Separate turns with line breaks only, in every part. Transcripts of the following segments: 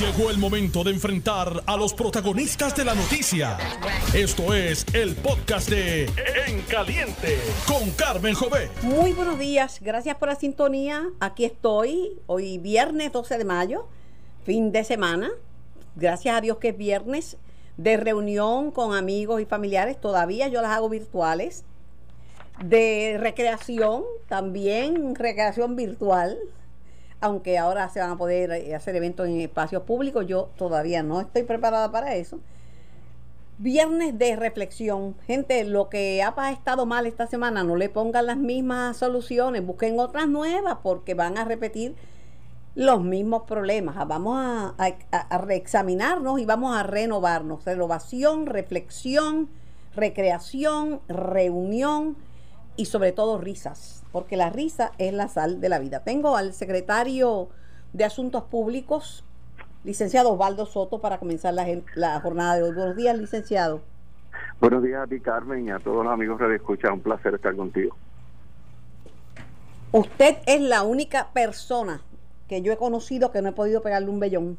Llegó el momento de enfrentar a los protagonistas de la noticia. Esto es el podcast de En Caliente con Carmen Jové.
Muy buenos días, gracias por la sintonía. Aquí estoy, hoy viernes 12 de mayo, fin de semana. Gracias a Dios que es viernes de reunión con amigos y familiares. Todavía yo las hago virtuales. De recreación, también recreación virtual aunque ahora se van a poder eh, hacer eventos en espacios públicos, yo todavía no estoy preparada para eso. Viernes de reflexión. Gente, lo que ha estado mal esta semana, no le pongan las mismas soluciones, busquen otras nuevas porque van a repetir los mismos problemas. Vamos a, a reexaminarnos y vamos a renovarnos. Renovación, reflexión, recreación, reunión y sobre todo risas, porque la risa es la sal de la vida. Tengo al secretario de Asuntos Públicos, licenciado Osvaldo Soto, para comenzar la, la jornada de hoy. Buenos días, licenciado.
Buenos días a ti, Carmen, y a todos los amigos que escuchan. Un placer estar contigo.
Usted es la única persona que yo he conocido que no he podido pegarle un vellón.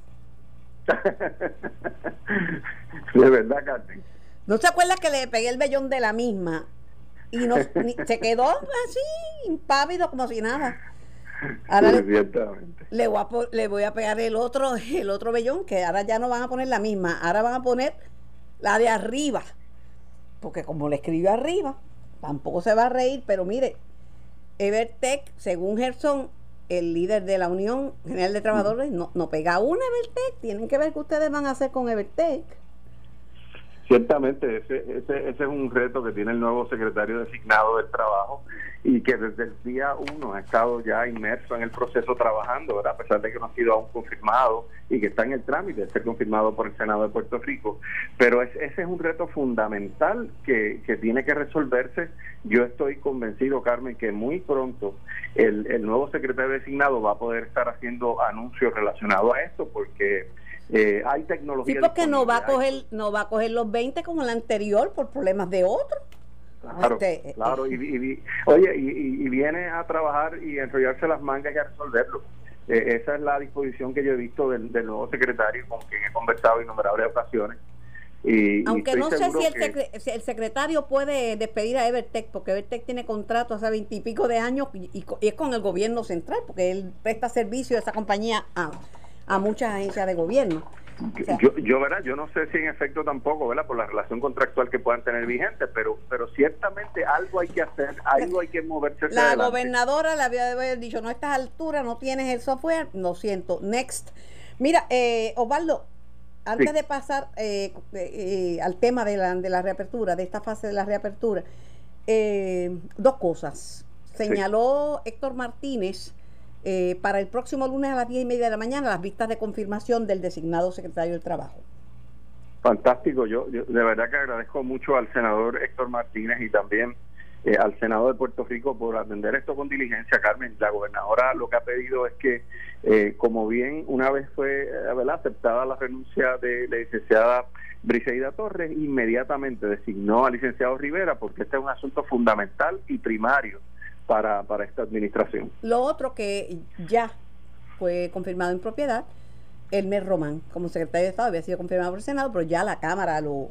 de verdad, Carmen.
¿No se acuerda que le pegué el vellón de la misma? Y no, se quedó así, impávido, como si nada. Ahora le, le, voy a, le voy a pegar el otro, el otro vellón, que ahora ya no van a poner la misma, ahora van a poner la de arriba. Porque como le escribió arriba, tampoco se va a reír, pero mire, Evertech, según Gerson, el líder de la Unión General de Trabajadores, no, no pega una Evertech. Tienen que ver qué ustedes van a hacer con Evertech.
Ciertamente, ese, ese, ese es un reto que tiene el nuevo secretario designado del trabajo y que desde el día uno ha estado ya inmerso en el proceso trabajando, a pesar de que no ha sido aún confirmado y que está en el trámite de ser confirmado por el Senado de Puerto Rico. Pero ese es un reto fundamental que, que tiene que resolverse. Yo estoy convencido, Carmen, que muy pronto el, el nuevo secretario designado va a poder estar haciendo anuncios relacionados a esto porque eh, hay tecnología.
Sí, porque no va a coger no va a coger los 20 como el anterior por problemas de otro.
Claro, este, claro. Y, oye, y, viene a trabajar y enrollarse las mangas y a resolverlo. Eh, esa es la disposición que yo he visto del, nuevo secretario con quien he conversado innumerables ocasiones.
Y, Aunque no sé si el, si el, secretario puede despedir a Evertech, porque Evertech tiene contrato hace veintipico de años y, es con el gobierno central, porque él presta servicio a esa compañía a, a muchas agencias de gobierno.
yo, yo, ¿verdad? yo no sé si en efecto tampoco, ¿verdad? Por la relación contractual que puedan tener vigente, pero pero ciertamente algo hay que hacer, algo hay que moverse.
La gobernadora le había dicho, no a estas alturas no tienes el software, lo siento, next. Mira, eh, Osvaldo, antes de pasar eh, eh, al tema de la, de la reapertura, de esta fase de la reapertura, dos cosas. Señaló Héctor Martínez eh, para el próximo lunes a las 10 y media de la mañana las vistas de confirmación del designado secretario del Trabajo.
Fantástico, yo, de verdad que agradezco mucho al senador Héctor Martínez y también eh, al Senado de Puerto Rico por atender esto con diligencia, Carmen. La gobernadora lo que ha pedido es que, eh, como bien una vez fue aceptada la renuncia de la licenciada Briseida Torres, inmediatamente designó al licenciado Rivera porque este es un asunto fundamental y primario para, para esta administración.
Lo otro que ya fue confirmado en propiedad, Elmer Román, como secretario de Estado, había sido confirmado por el Senado, pero ya la Cámara lo,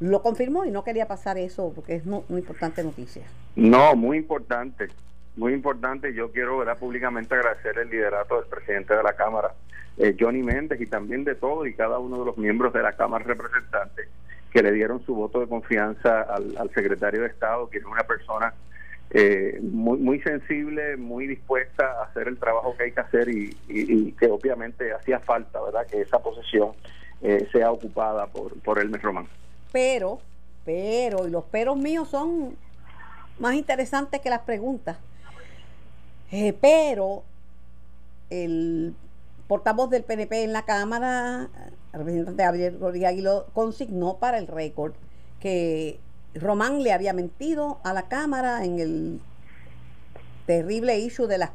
lo confirmó y no quería pasar eso porque es muy, importante noticia.
No, muy importante, muy importante. Yo quiero ¿verdad? públicamente agradecer el liderato del presidente de la Cámara, eh, Johnny Méndez, y también de todos y cada uno de los miembros de la Cámara representantes que le dieron su voto de confianza al, al secretario de Estado, que es una persona eh, muy, muy sensible, muy dispuesta a hacer el trabajo que hay que hacer y, que obviamente hacía falta, ¿verdad? Que esa posesión eh, sea ocupada por, por Román.
Pero, pero, y los peros míos son más interesantes que las preguntas. Eh, pero el portavoz del PNP en la Cámara, el representante Gabriel Rodríguez Aguilo, consignó para el récord que Román le había mentido a la Cámara en el terrible issue de la,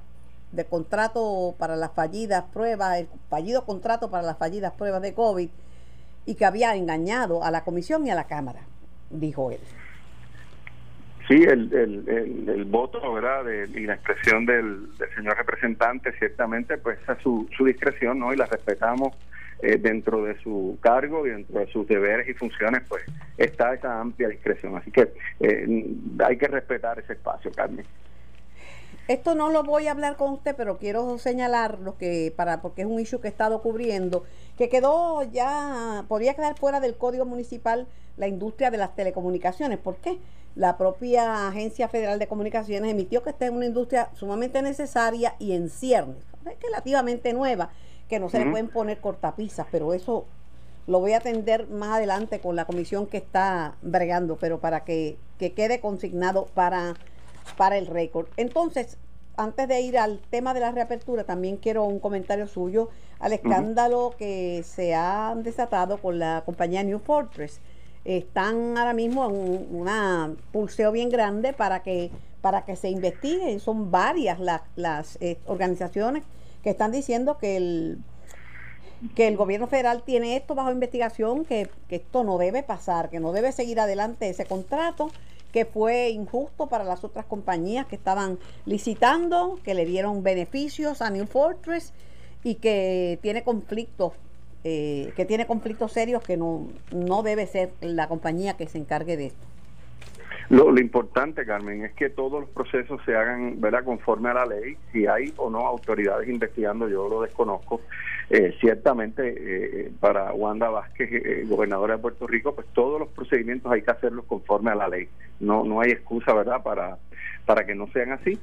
de contrato para las fallidas pruebas, el fallido contrato para las fallidas pruebas de COVID y que había engañado a la Comisión y a la Cámara, dijo él.
Sí, el, el, el, voto ¿verdad? y la expresión del, señor representante, ciertamente, pues a su, su discreción, ¿no? Y la respetamos eh, dentro de su cargo y dentro de sus deberes y funciones, pues está esa amplia discreción. Así que eh, hay que respetar ese espacio, Carmen.
Esto no lo voy a hablar con usted, pero quiero señalar lo que para porque es un issue que he estado cubriendo, que quedó ya podría quedar fuera del Código Municipal la industria de las telecomunicaciones. ¿Por qué? La propia Agencia Federal de Comunicaciones emitió que esta es una industria sumamente necesaria y en ciernes, relativamente nueva, que no se le pueden poner cortapisas, pero eso lo voy a atender más adelante con la comisión que está bregando, pero para que, que quede consignado para para el récord. Entonces, antes de ir al tema de la reapertura, también quiero un comentario suyo al escándalo que se ha desatado con la compañía New Fortress. Están ahora mismo en un pulseo bien grande para que, para que se investiguen. Son varias las, las eh, organizaciones que están diciendo que el, que el gobierno federal tiene esto bajo investigación, que, que esto no debe pasar, que no debe seguir adelante ese contrato que fue injusto para las otras compañías que estaban licitando, que le dieron beneficios a New Fortress y que tiene conflictos, eh, que tiene conflictos serios que no, no debe ser la compañía que se encargue de esto.
Lo, lo, importante, Carmen, es que todos los procesos se hagan ¿verdad? conforme a la ley. Si hay o no autoridades investigando, yo lo desconozco. Eh, ciertamente, eh, para Wanda Vázquez, eh, gobernadora de Puerto Rico, pues todos los procedimientos hay que hacerlos conforme a la ley. No, no hay excusa, ¿verdad?, para, para que no sean así.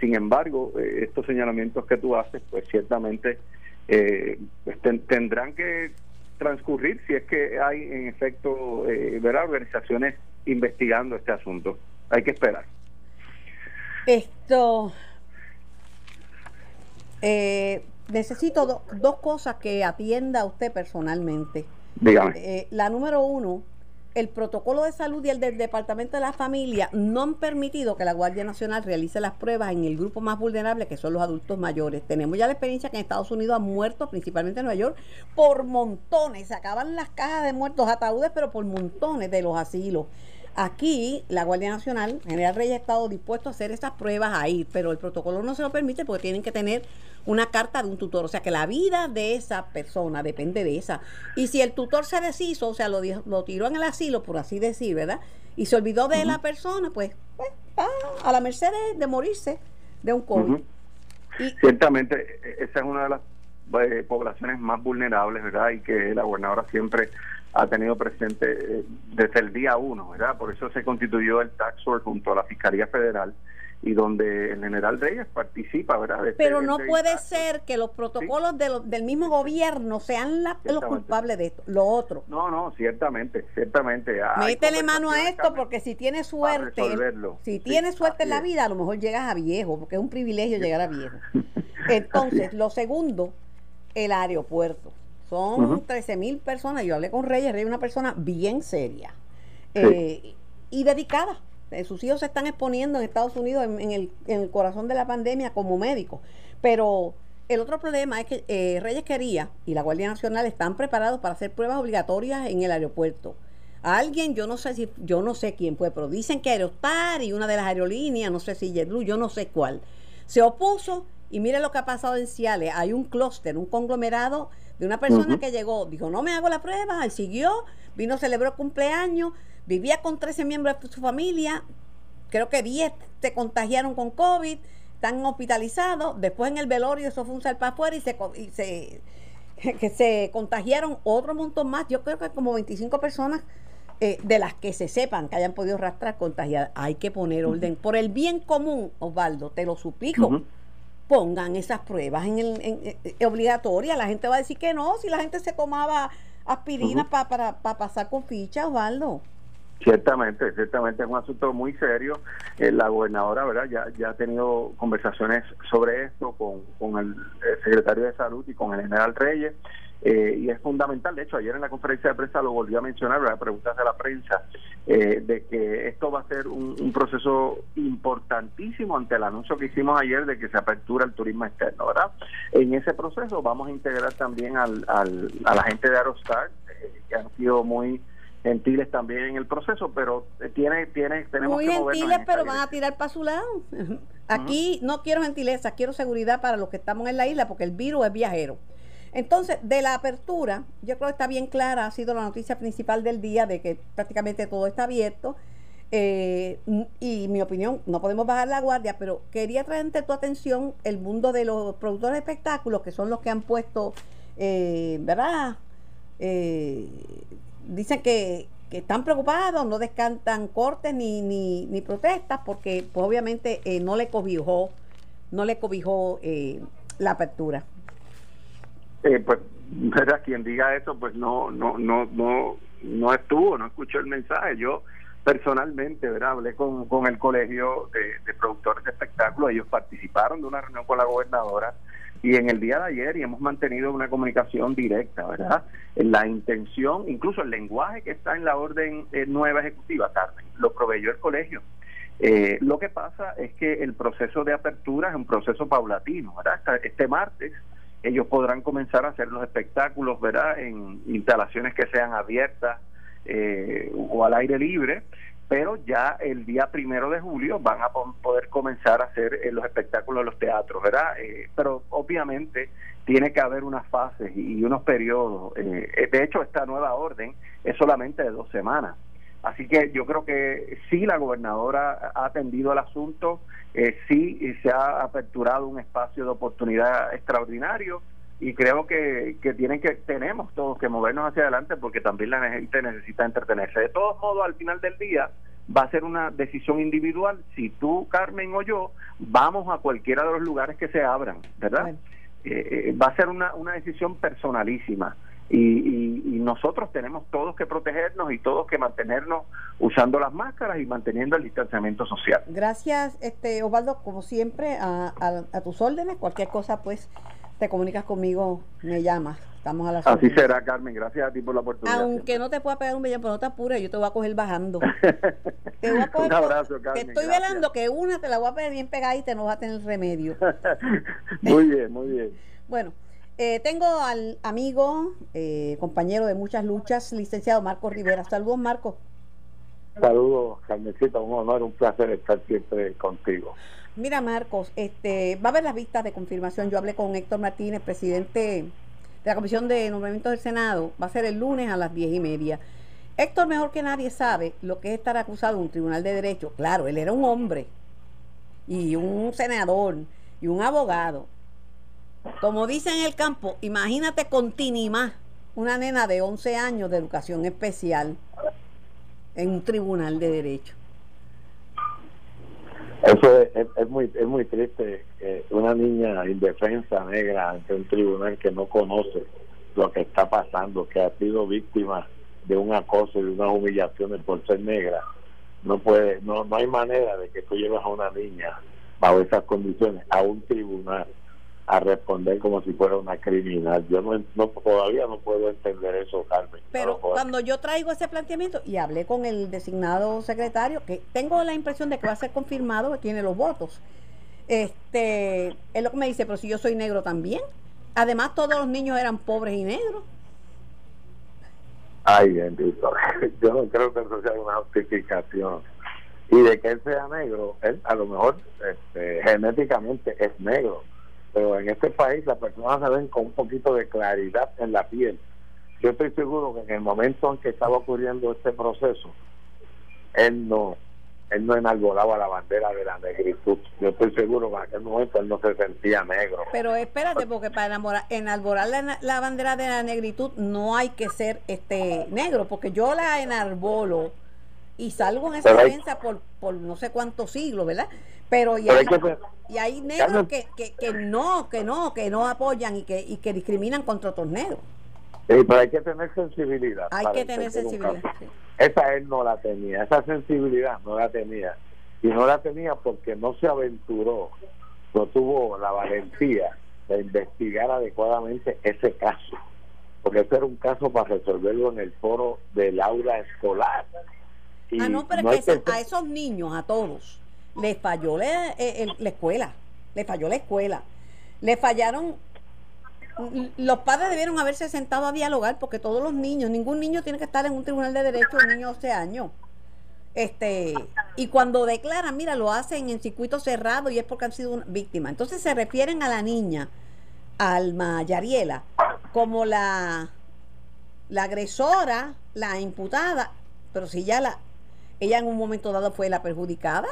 sin embargo, estos señalamientos que tú haces, pues ciertamente pues, tendrán que transcurrir si es que hay, en efecto, ¿verdad?, organizaciones investigando este asunto. Hay que esperar.
Esto. Eh, necesito dos cosas que atienda usted personalmente.
Dígame.
Eh, la número uno, el protocolo de salud y el del Departamento de la Familia no han permitido que la Guardia Nacional realice las pruebas en el grupo más vulnerable, que son los adultos mayores. Tenemos ya la experiencia que en Estados Unidos han muerto, principalmente en Nueva York, por montones. Se acaban las cajas de muertos, ataúdes, pero por montones de los asilos. Aquí, la Guardia Nacional, General Reyes, ha estado dispuesto a hacer esas pruebas ahí, pero el protocolo no se lo permite porque tienen que tener una carta de un tutor. O sea que la vida de esa persona depende de esa. Y si el tutor se deshizo, o sea, lo, lo tiró en el asilo, por así decir, ¿verdad? Y se olvidó de la persona, pues, pues está a la merced de, morirse de un COVID.
y, Ciertamente, e, esa es una de las eh, poblaciones más vulnerables, ¿verdad? Y que la gobernadora siempre ha tenido presente eh, desde el día uno, ¿verdad? Por eso se constituyó el Tax Force junto a la Fiscalía Federal y donde el general Reyes participa, ¿verdad?
Este, Pero no puede ser que los protocolos de del mismo gobierno sean los culpables de esto, lo otro.
No, no, ciertamente, ciertamente.
Métele mano a esto porque si tiene suerte, si tiene suerte en la vida, a lo mejor llegas a viejo, porque es un privilegio llegar a viejo. Entonces, lo segundo, el aeropuerto. Son 13 mil personas. Yo hablé con Reyes, Reyes es una persona bien seria eh, y dedicada eh, sus hijos se están exponiendo en Estados Unidos en, el, corazón de la pandemia como médicos. Pero el otro problema es que eh, Reyes quería y la Guardia Nacional están preparados para hacer pruebas obligatorias en el aeropuerto. alguien, yo no sé si, yo no sé quién fue, pero dicen que Aerostar y una de las aerolíneas, no sé si JetBlue, yo no sé cuál, se opuso y mire lo que ha pasado en Ciales. Hay un clúster, un conglomerado de una persona que llegó, dijo, no me hago la prueba, él siguió, vino, celebró cumpleaños, vivía con 13 miembros de su familia, creo que 10 se contagiaron con COVID, están hospitalizados, después en el velorio eso fue un sal para afuera y se, y se que se contagiaron otro montón más, yo creo que como 25 personas eh, de las que se sepan que hayan podido rastrar contagiadas. Hay que poner orden. Por el bien común, Osvaldo, te lo suplico. Pongan esas pruebas en el, en, eh, obligatorias. La gente va a decir que no, si la gente se tomaba aspirina para, para pasar con ficha, Osvaldo.
Ciertamente, ciertamente es un asunto muy serio. Eh, la gobernadora, ¿verdad? Ya, ya ha tenido conversaciones sobre esto con, con el, secretario de Salud y con el general Reyes. Eh, y es fundamental, de hecho, ayer en la conferencia de prensa lo volvió a mencionar, ¿verdad? preguntas de la prensa, eh, de que esto va a ser un, proceso importantísimo ante el anuncio que hicimos ayer de que se apertura el turismo externo, ¿verdad? En ese proceso vamos a integrar también al, al, a la gente de Aerostar, que han sido muy gentiles también en el proceso, pero tiene, tiene, tenemos
Muy gentiles, pero van a tirar para su lado. Aquí no quiero gentileza, quiero seguridad para los que estamos en la isla, porque el virus es viajero. Entonces, de la apertura, yo creo que está bien clara, ha sido la noticia principal del día de que prácticamente todo está abierto. Eh, y mi opinión, no podemos bajar la guardia, pero quería traer ante tu atención el mundo de los productores de espectáculos, que son los que han puesto, eh, ¿verdad? Eh, dicen que, que, están preocupados, no descantan cortes ni, ni, ni protestas, porque pues, obviamente no le cobijó, no le cobijó la apertura.
Pues, ¿verdad? Quien diga eso, pues no, no, no, no, no estuvo, no escuchó el mensaje. Yo personalmente, ¿verdad? Hablé con, con el colegio de, productores de espectáculos, ellos participaron de una reunión con la gobernadora y en el día de ayer y hemos mantenido una comunicación directa, ¿verdad? La intención, incluso el lenguaje que está en la orden eh, nueva ejecutiva, Carmen, lo proveyó el colegio. Eh, lo que pasa es que el proceso de apertura es un proceso paulatino, ¿verdad? Este martes ellos podrán comenzar a hacer los espectáculos, ¿verdad? En instalaciones que sean abiertas eh, o al aire libre, pero ya el día primero de julio van a poder comenzar a hacer eh, los espectáculos en los teatros, ¿verdad? Eh, pero obviamente tiene que haber unas fases y, unos periodos. de hecho, esta nueva orden es solamente de dos semanas. Así que yo creo que sí la gobernadora ha atendido el asunto, eh, sí se ha aperturado un espacio de oportunidad extraordinario y creo que, que tienen que tenemos todos que movernos hacia adelante porque también la gente necesita entretenerse. De todos modos, al final del día va a ser una decisión individual si tú, Carmen o yo vamos a cualquiera de los lugares que se abran, ¿verdad? Eh, eh, va a ser una, una decisión personalísima. Y, y, nosotros tenemos todos que protegernos y todos que mantenernos usando las máscaras y manteniendo el distanciamiento social.
Gracias, este Osvaldo, como siempre, a, a tus órdenes. Cualquier cosa, pues te comunicas conmigo, me llamas. Estamos a la
Así será, Carmen. Gracias a ti por la oportunidad.
Aunque no te pueda pegar un bellón, pero no te apures, yo te voy a coger bajando. te voy a
coger un abrazo, Carmen.
Te estoy velando que una te la voy a pegar bien pegadita y no vas a tener remedio.
muy bien, muy bien.
bueno, eh, tengo al amigo, eh, compañero de muchas luchas, licenciado Marco Rivera. Saludos, Marco.
Saludos, Carmencita. Un honor, un placer estar siempre contigo.
Mira, Marcos, este, va a haber las vistas de confirmación. Yo hablé con Héctor Martínez, presidente de la Comisión de Nombramientos del Senado. Va a ser el lunes a las diez y media. Héctor, mejor que nadie, sabe lo que es estar acusado en un tribunal de derecho. Claro, él era un hombre y un senador y un abogado. Como dicen en el campo, imagínate con Tinimá, una nena de 11 años de educación especial en un tribunal de derecho.
Eso es, muy es muy triste que una niña indefensa negra ante un tribunal que no conoce lo que está pasando, que ha sido víctima de un acoso y de unas humillaciones por ser negra, no puede, no, no hay manera de que tú lleves a una niña bajo esas condiciones a un tribunal a responder como si fuera una criminal. Yo no, todavía no puedo entender eso, Carmen.
Pero cuando yo traigo ese planteamiento y hablé con el designado secretario, que tengo la impresión de que va a ser confirmado, que tiene los votos, este, es lo que me dice, pero si yo soy negro también. Además, todos los niños eran pobres y negros.
Ay, bendito. Yo no creo que eso sea una justificación. Y de que él sea negro, él a lo mejor este, genéticamente es negro pero en este país las personas se ven con un poquito de claridad en la piel. Yo estoy seguro que en el momento en que estaba ocurriendo este proceso, él no él no enarbolaba la bandera de la negritud. Yo estoy seguro que en aquel momento él no se sentía negro.
Pero espérate, porque para enamorar, enarbolar la, la, bandera de la negritud no hay que ser este negro, porque yo la enarbolo y salgo en esa defensa por, por no sé cuántos siglos, ¿verdad? Pero y hay, y hay negros que, que, que, no, que no, que no apoyan y que, y que discriminan contra otros negros.
Sí, pero hay que tener sensibilidad.
Hay que tener sensibilidad.
Esa él no la tenía, esa sensibilidad no la tenía. Y no la tenía porque no se aventuró, no tuvo la valentía de investigar adecuadamente ese caso. Porque ese era un caso para resolverlo en el foro del aula escolar
ah, no, pero es que, a esos niños, a todos, les falló eh, la, escuela. Les falló la escuela. Le fallaron. Los padres debieron haberse sentado a dialogar porque todos los niños, ningún niño tiene que estar en un tribunal de derecho, un niño de 11 años. Este, y cuando declaran, mira, lo hacen en circuito cerrado y es porque han sido una víctima. Entonces se refieren a la niña, Alma Yariela, como la, la agresora, la imputada, pero si ya la, ella en un momento dado fue la perjudicada.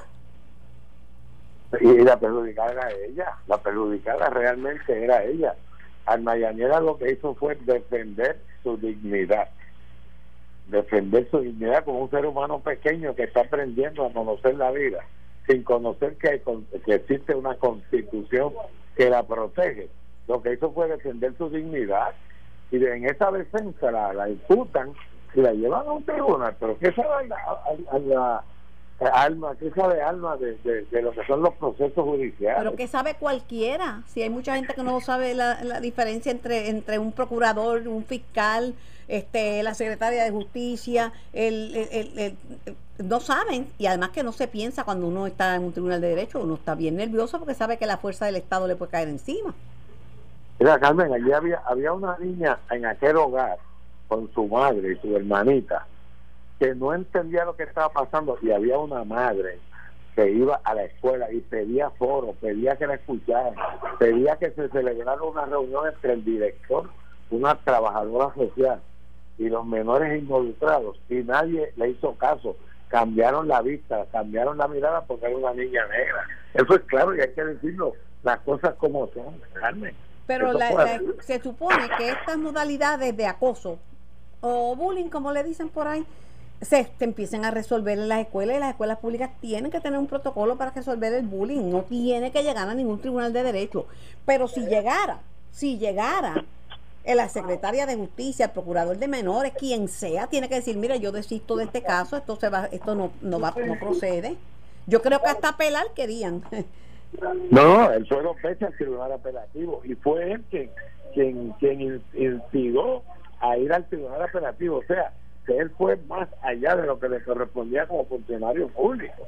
Y la perjudicada era ella, la perjudicada realmente era ella. Almayanera lo que hizo fue defender su dignidad, defender su dignidad como un ser humano pequeño que está aprendiendo a conocer la vida, sin conocer que, existe una constitución que la protege. Lo que hizo fue defender su dignidad y en esa defensa la, la imputan y la llevan a un tribunal. Pero ¿qué sabe a, la alma, qué sabe alma de, de, lo que son los procesos judiciales?
Pero ¿qué sabe cualquiera? Si hay mucha gente que no sabe la, la diferencia entre, entre un procurador, un fiscal, este, la secretaria de justicia, el, el, el, no saben y además que no se piensa cuando uno está en un tribunal de derecho, uno está bien nervioso porque sabe que la fuerza del Estado le puede caer encima.
Mira, Carmen, allí había, había una niña en aquel hogar con su madre y su hermanita, que no entendía lo que estaba pasando y había una madre que iba a la escuela y pedía foro, pedía que la escucharan, pedía que se celebrara una reunión entre el director, una trabajadora social y los menores involucrados y nadie le hizo caso. Cambiaron la vista, cambiaron la mirada porque era una niña negra. Eso es claro y hay que decirlo, las cosas como son, Carmen.
Pero se supone que estas modalidades de acoso o bullying, como le dicen por ahí, se, empiecen a resolver en las escuelas y las escuelas públicas tienen que tener un protocolo para resolver el bullying, no tiene que llegar a ningún tribunal de derecho. Pero si llegara, si llegara la secretaria de justicia, el procurador de menores, quien sea, tiene que decir, mira, yo desisto de este caso, esto se va, esto no, no va, no procede. Yo creo que hasta apelar querían.
No, él fue dos veces al tribunal apelativo y fue él quien, quien, quien instigó a ir al tribunal apelativo. O sea, que él fue más allá de lo que le correspondía como funcionario público.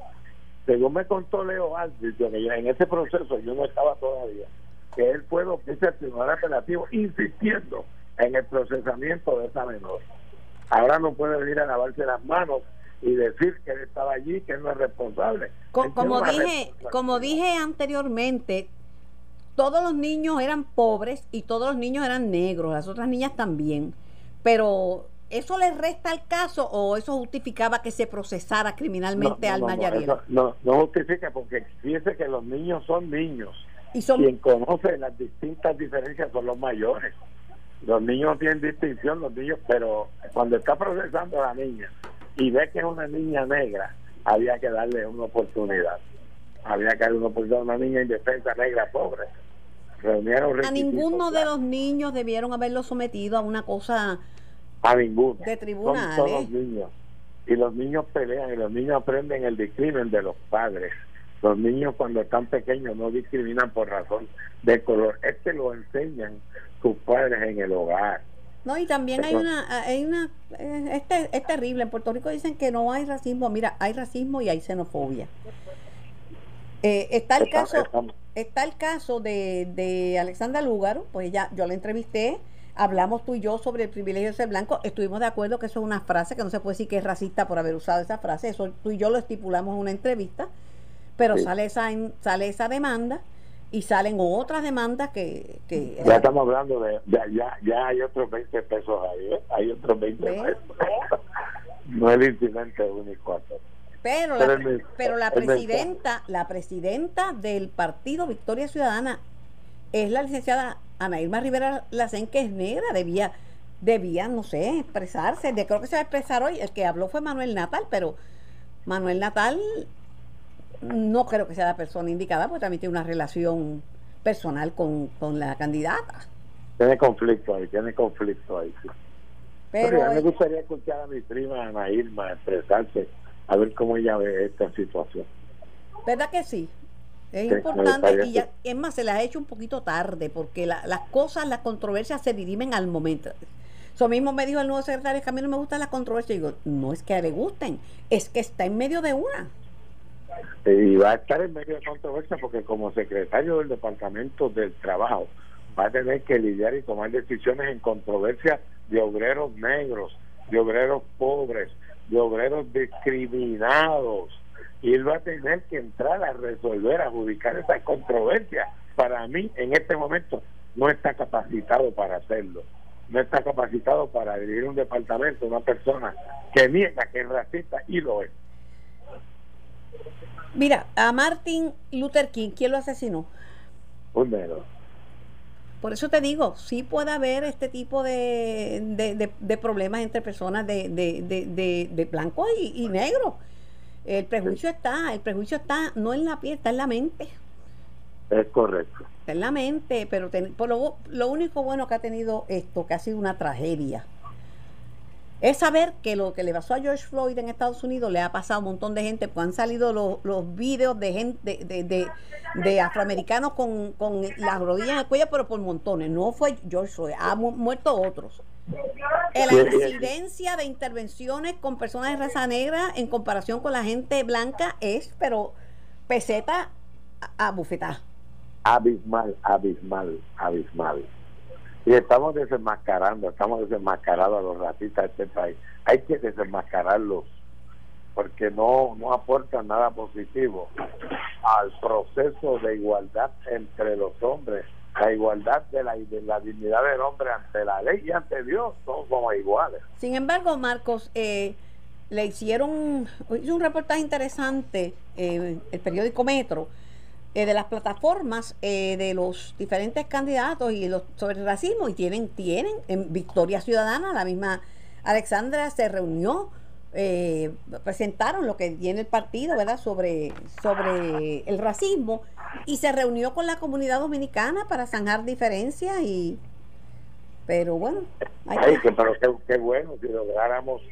Según me contó Leo que en ese proceso yo no estaba todavía, que él fue lo que al tribunal apelativo insistiendo en el procesamiento de esa menor. Ahora no puede venir a lavarse las manos y decir que él estaba allí, que él no es responsable.
como dije, como dije anteriormente, todos los niños eran pobres y todos los niños eran negros, las otras niñas también. Pero ¿eso le resta al caso o eso justificaba que se procesara criminalmente al
no, No, no, justifica porque fíjese que los niños son niños. Y son... Quien conoce las distintas diferencias son los mayores. Los niños no tienen distinción, los niños, pero cuando está procesando a la niña y ve que es una niña negra, había que darle una oportunidad había que darle una oportunidad a una niña indefensa negra pobre.
A ninguno de los niños debieron haberlo sometido a una cosa
a ninguno
de tribunales.
todos niños. Y los niños pelean y los niños aprenden el discrimen de los padres. Los niños cuando están pequeños no discriminan por razón de color. Este lo enseñan sus padres en el hogar.
No, y también hay una, hay una, este, es terrible. En Puerto Rico dicen que no hay racismo. Mira, hay racismo y hay xenofobia. Eh, está el caso, está el caso de, de Alexandra Lúgaro, pues ya yo la entrevisté, hablamos tú y yo sobre el privilegio de ser blanco, estuvimos de acuerdo que eso es una frase que no se puede decir que es racista por haber usado esa frase, eso tú y yo lo estipulamos en una entrevista, pero sale esa sale esa demanda y salen otras demandas que,
ya estamos hablando de ya, ya, hay otros 20 pesos ahí ¿eh? hay otros 20 pesos. No es el incidente único
pero, la, pero la presidenta, la presidenta del partido Victoria Ciudadana es la licenciada Ana Irma Rivera Lacen, que es negra, debía, debía, no sé, expresarse. De, creo que se va a expresar hoy. El que habló fue Manuel Natal, pero Manuel Natal no creo que sea la persona indicada, porque también tiene una relación personal con, la candidata.
Tiene conflicto ahí, tiene conflicto ahí. Pero, me gustaría escuchar a mi prima Ana Irma expresarse a ver cómo ella ve esta situación.
¿Verdad que sí? Es importante y ya, es más, se las ha hecho un poquito tarde porque las cosas, las controversias se dirimen al momento. Eso mismo me dijo el nuevo secretario que a mí no me gustan las controversias. Y digo, no es que le gusten, es que está en medio de una.
Y va a estar en medio de controversia porque como secretario del Departamento del Trabajo va a tener que lidiar y tomar decisiones en controversia de obreros negros, de obreros pobres, de obreros discriminados y él va a tener que entrar a resolver, a adjudicar esa controversia. Para mí, en este momento, no está capacitado para hacerlo. no está capacitado para dirigir un departamento, una persona que niega que es racista y lo es.
Mira, a Martin Luther King, ¿quién lo asesinó?
Un negro.
Por eso te digo, sí puede haber este tipo de, de, problemas entre personas de, de blanco y, y negro. El prejuicio está, el prejuicio está no en la piel, está en la mente.
Es correcto.
Está en la mente, pero por lo, lo único bueno que ha tenido esto, que ha sido una tragedia, es saber que lo que le pasó a George Floyd en Estados Unidos le ha pasado a un montón de gente, pues han salido los, los videos de gente de, de, afroamericanos con, con, las rodillas en el cuello, pero por montones. No fue George Floyd, ha muerto otros. La incidencia de intervenciones con personas de raza negra en comparación con la gente blanca es, pero peseta a, a bufetar.
Abismal, abismal, abismal. Y estamos desenmascarando, estamos desenmascarando a los racistas de este país. Hay que desenmascararlos porque no, no aportan nada positivo al proceso de igualdad entre los hombres, la igualdad de la, de la dignidad del hombre ante la ley y ante Dios, somos iguales.
Sin embargo, Marcos, eh, le hicieron hizo un reportaje interesante eh, el periódico Metro eh, de las plataformas eh, de los diferentes candidatos y los sobre el racismo y tienen tienen en Victoria Ciudadana la misma Alexandra se reunió eh, presentaron lo que tiene el partido verdad sobre sobre el racismo y se reunió con la comunidad dominicana para zanjar diferencias y pero bueno
hay que... pero qué, bueno si lográramos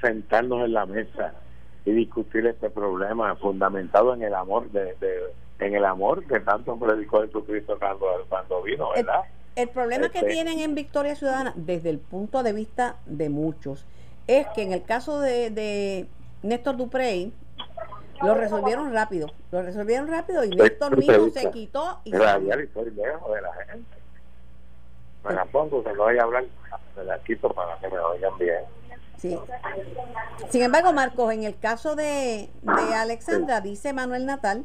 sentarnos en la mesa y discutir este problema fundamentado en el amor de en el amor que tanto predicó Jesucristo cuando, cuando vino, ¿verdad?
El, problema que este tienen en Victoria Ciudadana, desde el punto de vista de muchos, es que en el caso de, de Néstor Duprey, lo resolvieron rápido, lo resolvieron rápido y Néstor mismo se quitó y
se... la gente. Me la pongo, se lo voy a hablar, me la quito para que me oigan bien.
Sí. Sin embargo, Marcos, en el caso de, de Alexandra, dice Manuel Natal,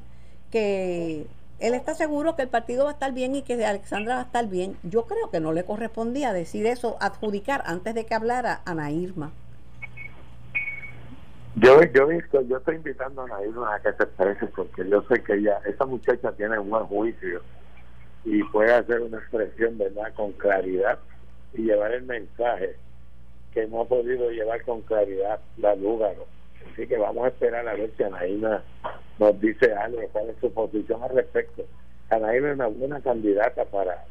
que él está seguro que el partido va a estar bien y que Alexandra va a estar bien. Yo creo que no le correspondía decir eso, adjudicar antes de que hablara Ana Irma.
Yo, yo, yo estoy invitando a Ana Irma a que se exprese porque yo sé que ella, esa muchacha tiene un buen juicio y puede hacer una expresión, ¿verdad?, con claridad y llevar el mensaje que no ha podido llevar con claridad la Lúgaro Así que vamos a esperar a ver si Anaína nos dice algo, cuál es su posición al respecto. Anaína es una buena candidata para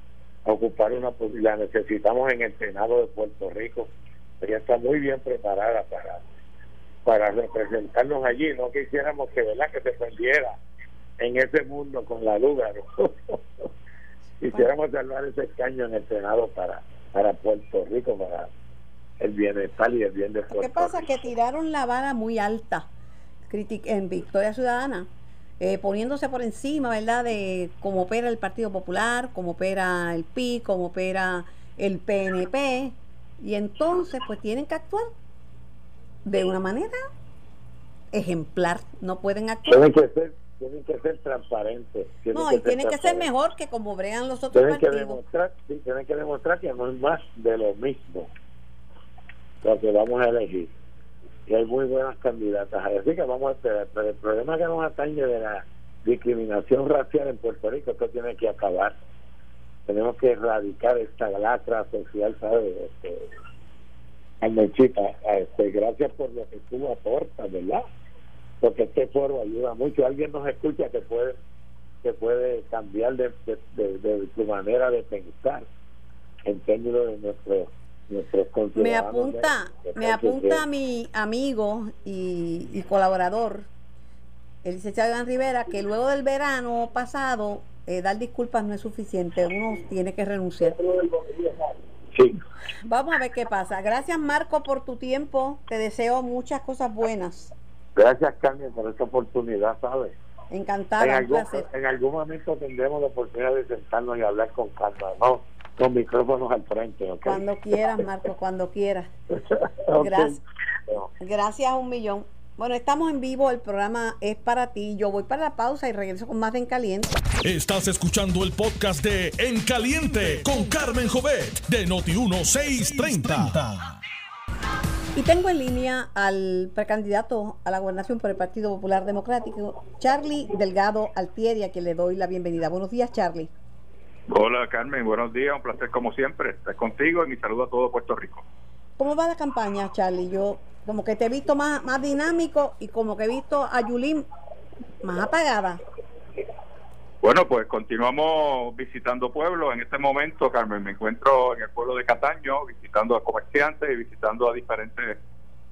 ocupar una posición, la necesitamos en el Senado de Puerto Rico. Ella está muy bien preparada para para representarnos allí, no quisiéramos que verdad que se perdiera en ese mundo con la Lúgaro. quisiéramos salvar ese escaño en el Senado para para Puerto Rico, para el bienestar y el bien de
Lo que pasa es que tiraron la vara muy alta en Victoria Ciudadana, eh, poniéndose por encima, ¿verdad?, de cómo opera el Partido Popular, cómo opera el PI, cómo opera el PNP, y entonces pues tienen que actuar de una manera ejemplar, no pueden actuar.
Tienen que ser, tienen que ser transparentes.
no, y tienen que ser mejor que como bregan los otros
tienen
partidos.
Que demostrar, sí, tienen que demostrar que no es más de lo mismo lo que vamos a elegir. Y hay muy buenas candidatas. Así que vamos a esperar. Pero el problema que nos atañe de la discriminación racial en Puerto Rico, esto tiene que acabar. Tenemos que erradicar esta lacra social, ¿sabes? Este, este, gracias por lo que tú aportas, ¿verdad? Porque este foro ayuda mucho. Alguien nos escucha que puede que puede cambiar de, de, de su manera de pensar en términos de nuestro
me apunta, me apunta mi amigo y, colaborador, el licenciado Iván Rivera, que luego del verano pasado eh, dar disculpas no es suficiente, uno tiene que renunciar.
Sí.
Vamos a ver qué pasa. Gracias Marco por tu tiempo, te deseo muchas cosas buenas.
Gracias Carmen por esta oportunidad, ¿sabes?
Encantada,
en algún, En algún momento tendremos la oportunidad de sentarnos y hablar con calma, ¿no? Con micrófonos al frente.
Cuando quieras, Marco, cuando quieras. Gracias. Gracias a un millón. Bueno, estamos en vivo, el programa es para ti. Yo voy para la pausa y regreso con más de En Caliente.
Estás escuchando el podcast de En Caliente con Carmen Jovet de Noti1630.
Y tengo en línea al precandidato a la gobernación por el Partido Popular Democrático, Charlie Delgado Altieri, a quien le doy la bienvenida. Buenos días, Charlie.
Hola, Carmen. Buenos días. Un placer, como siempre, estar contigo y mi saludo a todo Puerto Rico.
¿Cómo va la campaña, Charlie? Yo como que te he visto más, más dinámico y como que he visto a Yulín más apagada.
Bueno, pues continuamos visitando pueblos. En este momento, Carmen, me encuentro en el pueblo de Cataño, visitando a comerciantes y visitando a diferentes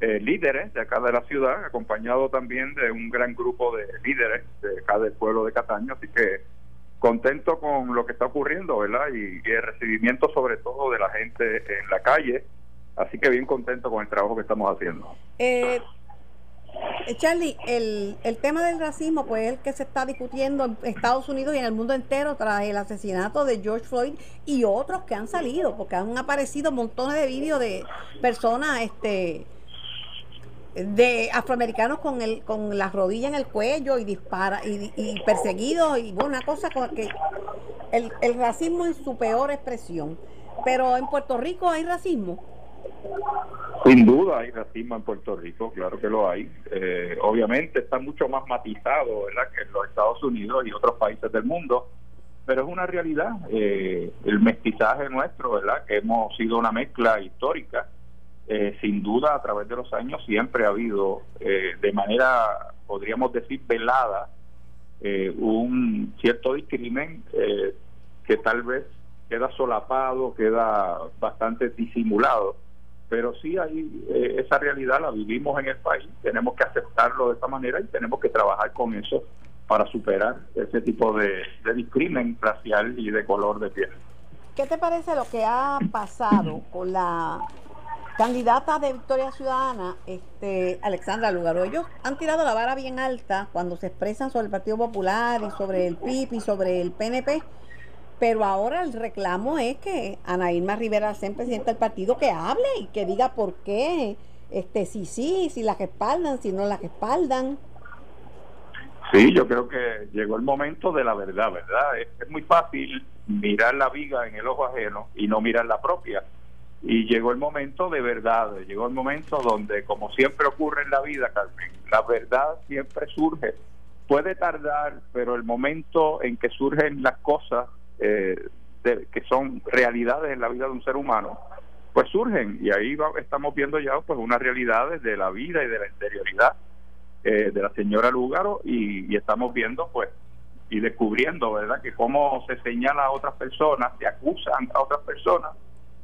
eh, líderes de acá de la ciudad, acompañado también de un gran grupo de líderes de acá del pueblo de Cataño. Así que contento con lo que está ocurriendo, ¿verdad? Y, el recibimiento sobre todo de la gente en la calle Así que bien contento con el trabajo que estamos haciendo.
Eh, eh, Charlie, el, el tema del racismo, pues es el que se está discutiendo en Estados Unidos y en el mundo entero tras el asesinato de George Floyd y otros que han salido, porque han aparecido montones de vídeos de personas este de afroamericanos con el con las rodillas en el cuello y dispara y, y perseguidos y bueno, una cosa que el, el racismo en su peor expresión. Pero en Puerto Rico hay racismo.
Sin duda hay racismo en Puerto Rico, claro que lo hay. Eh, obviamente está mucho más matizado ¿verdad? que en los Estados Unidos y otros países del mundo, pero es una realidad. Eh, el mestizaje nuestro, ¿verdad? que hemos sido una mezcla histórica, eh, sin duda a través de los años siempre ha habido, de manera, podríamos decir, velada, un cierto discrimen que tal vez queda solapado, queda bastante disimulado. Pero sí hay eh, esa realidad la vivimos en el país tenemos que aceptarlo de esta manera y tenemos que trabajar con eso para superar ese tipo de, de discrimen racial y de color de piel.
¿Qué te parece lo que ha pasado con la candidata de Victoria Ciudadana, este Alexandra Lugaro? Ellos han tirado la vara bien alta cuando se expresan sobre el Partido Popular y sobre el PIB y sobre el PNP pero ahora el reclamo es que Ana Irma Rivera sea presidenta del partido que hable y que diga por qué, este, si sí, si las respaldan, si no las respaldan.
Sí, yo creo que llegó el momento de la verdad, ¿verdad? Es, muy fácil mirar la viga en el ojo ajeno y no mirar la propia. Y llegó el momento de verdad, llegó el momento donde, como siempre ocurre en la vida, Carmen, la verdad siempre surge. Puede tardar, pero el momento en que surgen las cosas eh, que son realidades en la vida de un ser humano, pues surgen y ahí estamos viendo ya pues unas realidades de la vida y de la interioridad eh, de la señora Lúgaro y, estamos viendo pues y descubriendo, ¿verdad? Que cómo se señala a otras personas, se acusan a otras personas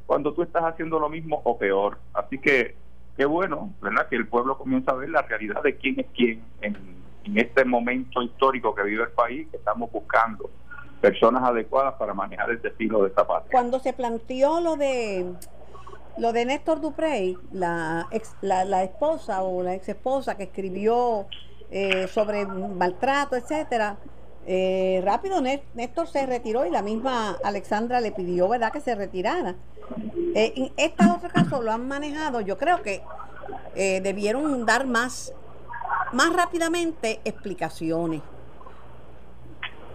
cuando tú estás haciendo lo mismo o peor. Así que qué bueno, ¿verdad? Que el pueblo comienza a ver la realidad de quién es quién en, este momento histórico que vive el país que estamos buscando personas adecuadas para manejar el destino de esta patria.
Cuando se planteó lo de lo de Néstor Duprey, la, ex, la, esposa o la ex esposa que escribió eh, sobre maltrato, etcétera, eh, rápido Néstor se retiró y la misma Alexandra le pidió, ¿verdad?, que se retirara. Eh, en este otro caso lo han manejado, yo creo que debieron dar más, más rápidamente explicaciones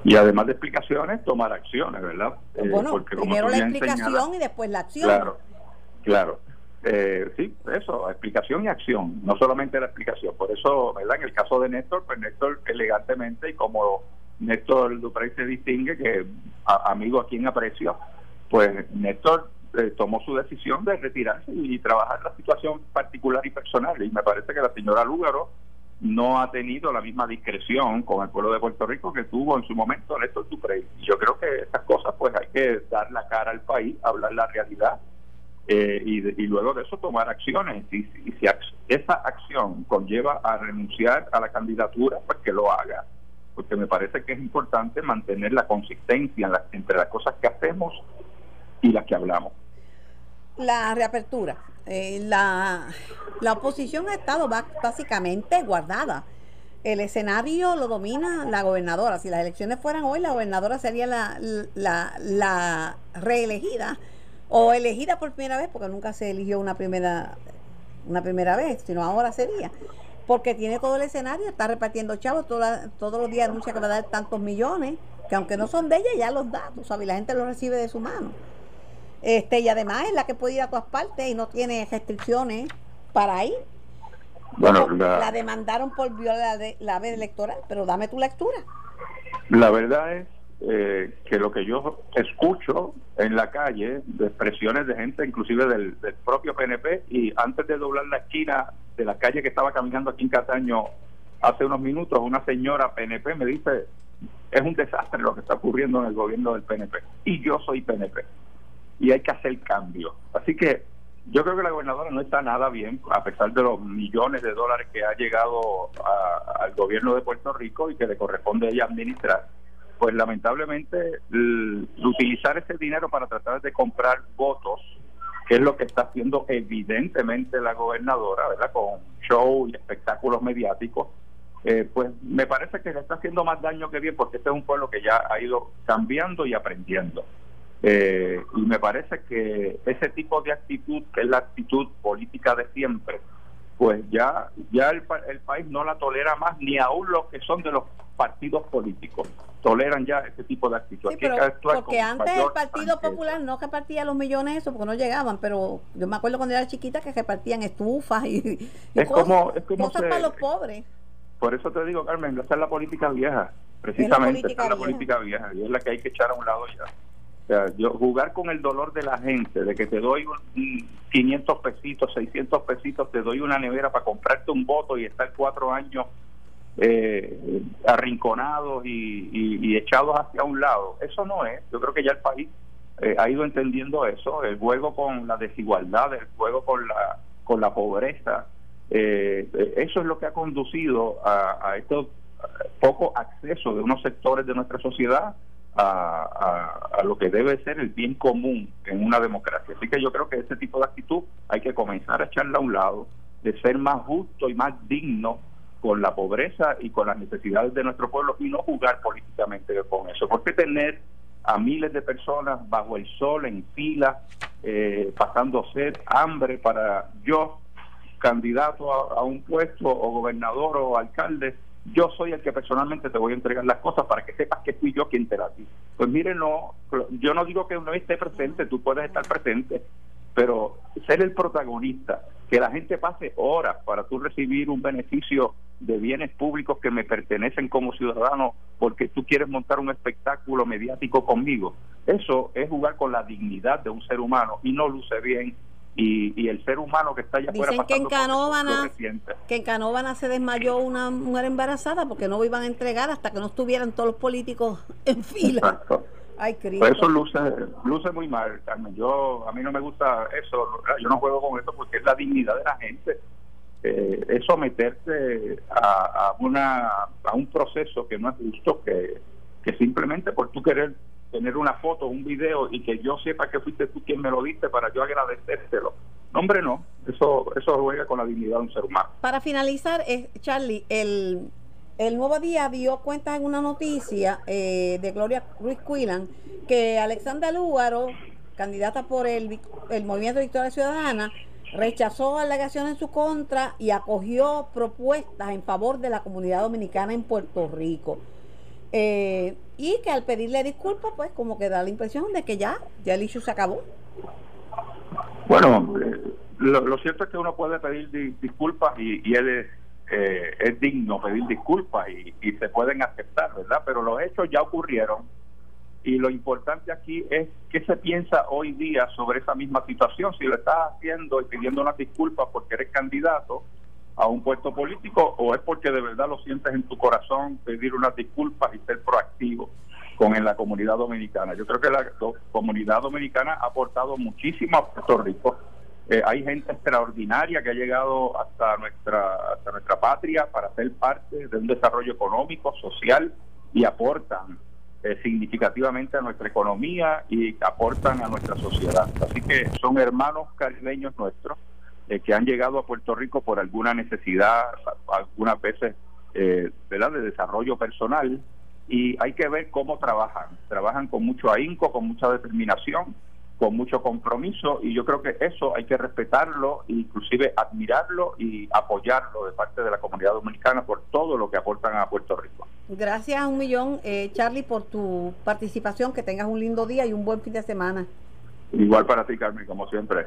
y además de explicaciones, tomar acciones, ¿verdad?
Eh, bueno, Porque primero la explicación y después la acción.
Claro, claro. Eh, sí, eso, explicación y acción, no solamente la explicación. Por eso, ¿verdad? En el caso de Néstor, pues Néstor elegantemente y como Néstor Duprey se distingue, que amigo a quien aprecio, pues Néstor eh, tomó su decisión de retirarse y trabajar la situación particular y personal. Y me parece que la señora Lúgaro no ha tenido la misma discreción con el pueblo de Puerto Rico que tuvo en su momento Néstor Duprey. Y yo creo que estas cosas pues hay que dar la cara al país, hablar la realidad eh, y, luego de eso tomar acciones. Y, si esa acción conlleva a renunciar a la candidatura, pues que lo haga. Porque me parece que es importante mantener la consistencia entre las cosas que hacemos y las que hablamos.
La reapertura eh, la, la oposición ha estado básicamente guardada. El escenario lo domina la gobernadora. Si las elecciones fueran hoy, la gobernadora sería la, la, la reelegida o elegida por primera vez, porque nunca se eligió una primera, una primera vez, sino ahora sería. Porque tiene todo el escenario, está repartiendo chavos, todos los días anuncia que va a dar tantos millones, que aunque no son de ella, ya los da, tú sabes, la gente los recibe de su mano. Este, y además es la que puede ir a todas partes y no tiene restricciones para ir. Bueno, la, demandaron por violar la, la vez electoral, pero dame tu lectura.
La verdad es eh, que lo que yo escucho en la calle, de expresiones de gente, inclusive del, propio PNP, y antes de doblar la esquina de la calle que estaba caminando aquí en Cataño hace unos minutos, una señora PNP me dice, es un desastre lo que está ocurriendo en el gobierno del PNP, y yo soy PNP, y hay que hacer cambio. Así que yo creo que la gobernadora no está nada bien, a pesar de los millones de dólares que ha llegado al gobierno de Puerto Rico y que le corresponde a ella administrar pues lamentablemente utilizar ese dinero para tratar de comprar votos, que es lo que está haciendo evidentemente la gobernadora, ¿verdad? Con show y espectáculos mediáticos, eh, pues me parece que le está haciendo más daño que bien, porque este es un pueblo que ya ha ido cambiando y aprendiendo. Eh, y me parece que ese tipo de actitud, que es la actitud política de siempre, pues ya ya el, el país no la tolera más, ni aún los que son de los partidos políticos toleran ya ese tipo de actitud.
porque antes el Partido Popular no repartía los millones eso porque no llegaban, pero yo me acuerdo cuando era chiquita que repartían estufas y,
es cosas, como, es como
para los pobres.
Por eso te digo, Carmen, esa es la política vieja, precisamente, es la política, vieja. y es la que hay que echar a un lado ya. O sea, yo jugar con el dolor de la gente, de que te doy 500 pesitos, 600 pesitos, te doy una nevera para comprarte un voto y estar cuatro años eh, arrinconados y, echados hacia un lado. Eso no es. Yo creo que ya el país eh, ha ido entendiendo eso. El juego con la desigualdad, el juego con la, con la pobreza. Eh, eso es lo que ha conducido a, a estos poco acceso de unos sectores de nuestra sociedad a, a, lo que debe ser el bien común en una democracia. Así que yo creo que ese tipo de actitud hay que comenzar a echarla a un lado, de ser más justo y más digno con la pobreza y con las necesidades de nuestro pueblo y no jugar políticamente con eso. ¿Por qué tener a miles de personas bajo el sol, en fila, eh, pasando sed, hambre para yo, candidato a, un puesto o gobernador o alcalde, yo soy el que personalmente te voy a entregar las cosas para que sepas que fui yo quien te las di. Pues mire, no, yo no digo que uno esté presente, tú puedes estar presente, pero ser el protagonista, que la gente pase horas para tú recibir un beneficio de bienes públicos que me pertenecen como ciudadano porque tú quieres montar un espectáculo mediático conmigo, eso es jugar con la dignidad de un ser humano y no luce bien y, el ser humano que está allá
Dicen que en Canóvana que en Canóvana se desmayó una mujer embarazada porque no iban a entregar hasta que no estuvieran todos los políticos en fila.
Ay, Cristo. eso luce, luce muy mal, Carmen. Yo, a mí no me gusta eso, yo no juego con eso porque es la dignidad de la gente. Eh, es someterse a, a, una, a un proceso que no es justo, que, que simplemente por tú querer tener una foto, un video y que yo sepa que fuiste tú quien me lo diste para yo agradecértelo. No, hombre, no. Eso, eso juega con la dignidad de un ser humano.
Para finalizar, eh, Charlie, el el Nuevo Día dio cuenta en una noticia eh, de Gloria Ruiz Quillan que Alexandra Lúgaro, candidata por el, el Movimiento Victoria Ciudadana, rechazó alegaciones en su contra y acogió propuestas en favor de la comunidad dominicana en Puerto Rico. Eh, y que al pedirle disculpas, pues como que da la impresión de que ya, ya el issue se acabó.
Bueno, eh, lo, cierto es que uno puede pedir disculpas y, y él es eh, es digno pedir disculpas y, y, se pueden aceptar, ¿verdad? Pero los hechos ya ocurrieron y lo importante aquí es qué se piensa hoy día sobre esa misma situación, si lo estás haciendo y pidiendo una disculpa porque eres candidato a un puesto político o es porque de verdad lo sientes en tu corazón pedir unas disculpas y ser proactivo con en la comunidad dominicana. Yo creo que la comunidad dominicana ha aportado muchísimo a Puerto Rico eh, hay gente extraordinaria que ha llegado hasta nuestra, hasta nuestra patria para ser parte de un desarrollo económico, social y aportan eh, significativamente a nuestra economía y aportan a nuestra sociedad. Así que son hermanos caribeños nuestros eh, que han llegado a Puerto Rico por alguna necesidad, algunas veces ¿verdad? de desarrollo personal y hay que ver cómo trabajan. Trabajan con mucho ahínco, con mucha determinación con mucho compromiso y yo creo que eso hay que respetarlo inclusive admirarlo y apoyarlo de parte de la comunidad dominicana por todo lo que aportan a Puerto Rico.
Gracias a un millón, eh, Charlie, por tu participación. Que tengas un lindo día y un buen fin de semana.
Igual para ti, Carmen, como siempre.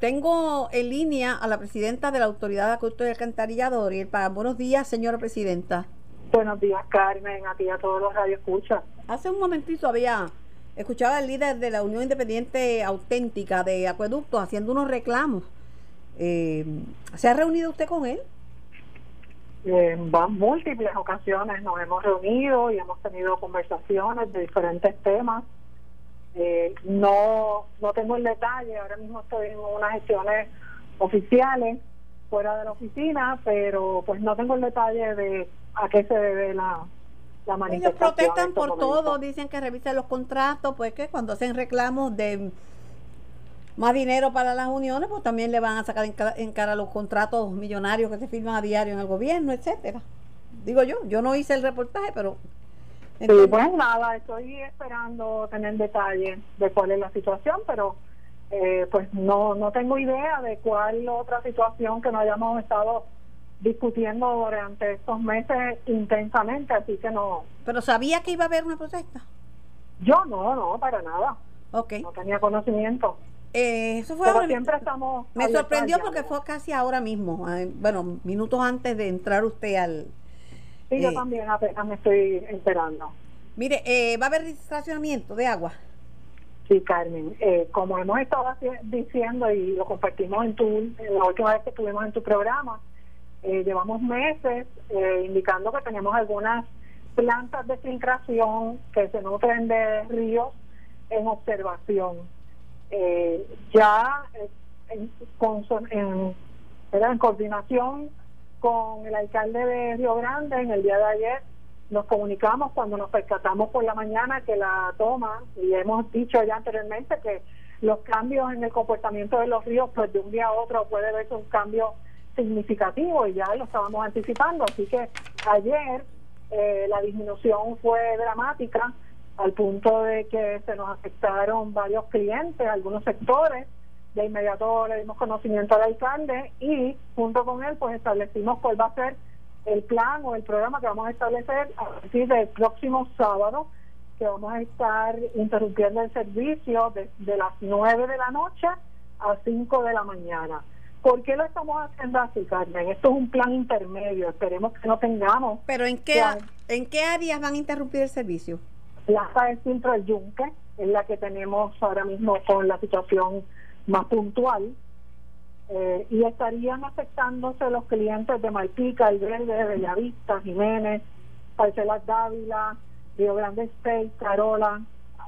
Tengo en línea a la presidenta de la Autoridad de Acueducto y Alcantarillado, Doriel Pagan. Buenos días, señora presidenta.
Buenos días, Carmen, a ti y a todos los radioescuchas.
Hace un momentito había escuchado al líder de la Unión Independiente Auténtica de Acueductos haciendo unos reclamos. Eh, ¿Se ha reunido usted con él?
En múltiples ocasiones nos hemos reunido y hemos tenido conversaciones de diferentes temas. Eh, no, no tengo el detalle, ahora mismo estoy en unas gestiones oficiales fuera de la oficina, pero pues no tengo el detalle de a qué se debe la, la manifestación.
Ellos protestan por todo, dicen que revisen los contratos, pues que cuando hacen reclamos de más dinero para las uniones, pues también le van a sacar en cara, los contratos millonarios que se firman a diario en el gobierno, etcétera. Digo yo, yo no hice el reportaje, pero
Sí, pues nada, estoy esperando tener detalles de cuál es la situación, pero eh, pues no, no tengo idea de cuál otra situación que no hayamos estado discutiendo durante estos meses intensamente, así que no.
¿Pero sabía que iba a haber una protesta?
Yo no, no, para nada.
Ok.
No tenía conocimiento.
Eh, eso fue
Pero siempre estamos.
Me sorprendió porque fue casi ahora mismo, eh, bueno, minutos antes de entrar usted al,
Sí, yo también apenas me estoy enterando.
Mire, eh, ¿va a haber racionamiento de agua?
Sí, Carmen. Eh, como hemos estado diciendo y lo compartimos en, tu, la última vez que estuvimos en tu programa, eh, llevamos meses indicando que tenemos algunas plantas de filtración que se nutren de ríos en observación. ya en, en, en coordinación con el alcalde de Río Grande en el día de ayer. Nos comunicamos cuando nos percatamos por la mañana que la toma, y hemos dicho ya anteriormente que los cambios en el comportamiento de los ríos, pues de un día a otro puede verse un cambio significativo y ya lo estábamos anticipando. Así que ayer eh, la disminución fue dramática al punto de que se nos afectaron varios clientes, algunos sectores de inmediato le dimos conocimiento al alcalde y junto con él pues establecimos cuál va a ser el plan o el programa que vamos a establecer a partir del próximo sábado que vamos a estar interrumpiendo el servicio de, las 9 de la noche a 5 de la mañana. ¿Por qué lo estamos haciendo así, Carmen? Esto es un plan intermedio, esperemos que no tengamos.
¿Pero en qué, en qué áreas van a interrumpir el servicio?
Plaza del Centro del Yunque, es la que tenemos ahora mismo con la situación más puntual eh, y estarían afectándose los clientes de Malpica, El Verde, Bellavista, Jiménez, Parcelas Dávila, Río Grande State, Carola,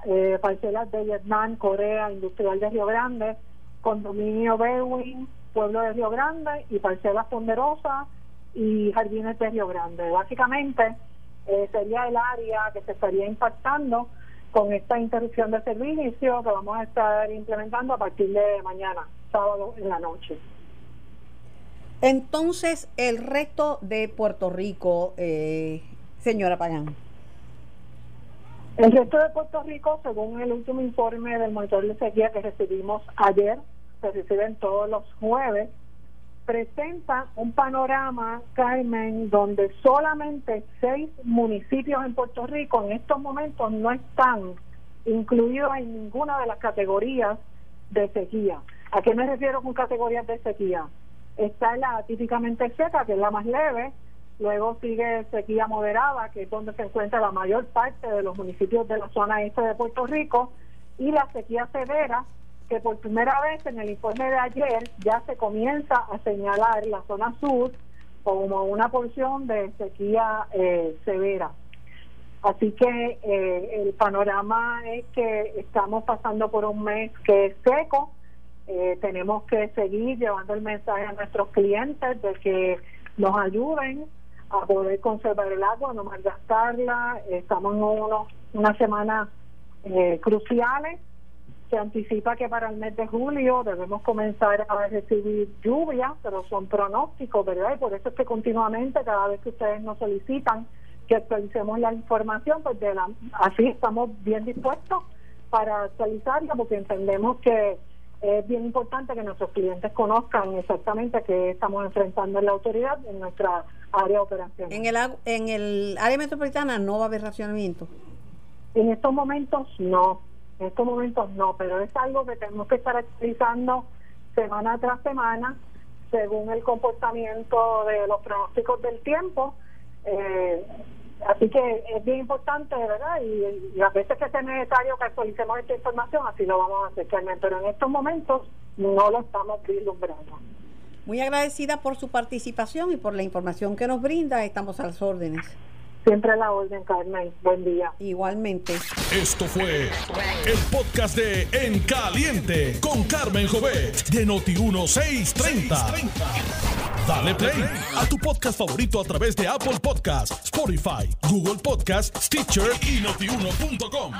eh, Parcelas de Vietnam, Corea, Industrial de Río Grande, Condominio Bewin, Pueblo de Río Grande y Parcelas Ponderosa y Jardines de Río Grande. Básicamente eh, sería el área que se estaría impactando con esta interrupción de servicio que vamos a estar implementando a partir de mañana, sábado en la noche.
Entonces, el resto de Puerto Rico, eh, señora Pagán.
El resto de Puerto Rico, según el último informe del monitor de sequía que recibimos ayer, se reciben todos los jueves, presenta un panorama, Carmen, donde solamente seis municipios en Puerto Rico en estos momentos no están incluidos en ninguna de las categorías de sequía. ¿A qué me refiero con categorías de sequía? Está la típicamente seca, que es la más leve, luego sigue sequía moderada, que es donde se encuentra la mayor parte de los municipios de la zona este de Puerto Rico, y la sequía severa, que por primera vez en el informe de ayer ya se comienza a señalar la zona sur como una porción de sequía eh, severa. Así que eh, el panorama es que estamos pasando por un mes que es seco. Eh, tenemos que seguir llevando el mensaje a nuestros clientes de que nos ayuden a poder conservar el agua, no malgastarla. Estamos en unos, unas semanas cruciales se anticipa que para el mes de julio debemos comenzar a recibir lluvia, pero son pronósticos, ¿verdad? Y por eso es que continuamente, cada vez que ustedes nos solicitan que actualicemos la información, pues de la, así estamos bien dispuestos para actualizarla porque entendemos que es bien importante que nuestros clientes conozcan exactamente qué estamos enfrentando en la autoridad en nuestra área de operación.
En el, en el área metropolitana no va a haber racionamiento.
En estos momentos no, en estos momentos no, pero es algo que tenemos que estar actualizando semana tras semana según el comportamiento de los pronósticos del tiempo. Eh, así que es bien importante, ¿verdad? Y, las veces que sea necesario que actualicemos esta información, así lo vamos a hacer, Pero en estos momentos no lo estamos vislumbrando.
Muy agradecida por su participación y por la información que nos brinda. Estamos a las órdenes.
Siempre a la orden, Carmen. Buen día.
Igualmente.
Esto fue el podcast de En Caliente con Carmen Jovet de Noti1630. Dale play a tu podcast favorito a través de Apple Podcasts, Spotify, Google Podcasts, Stitcher y notiuno.com.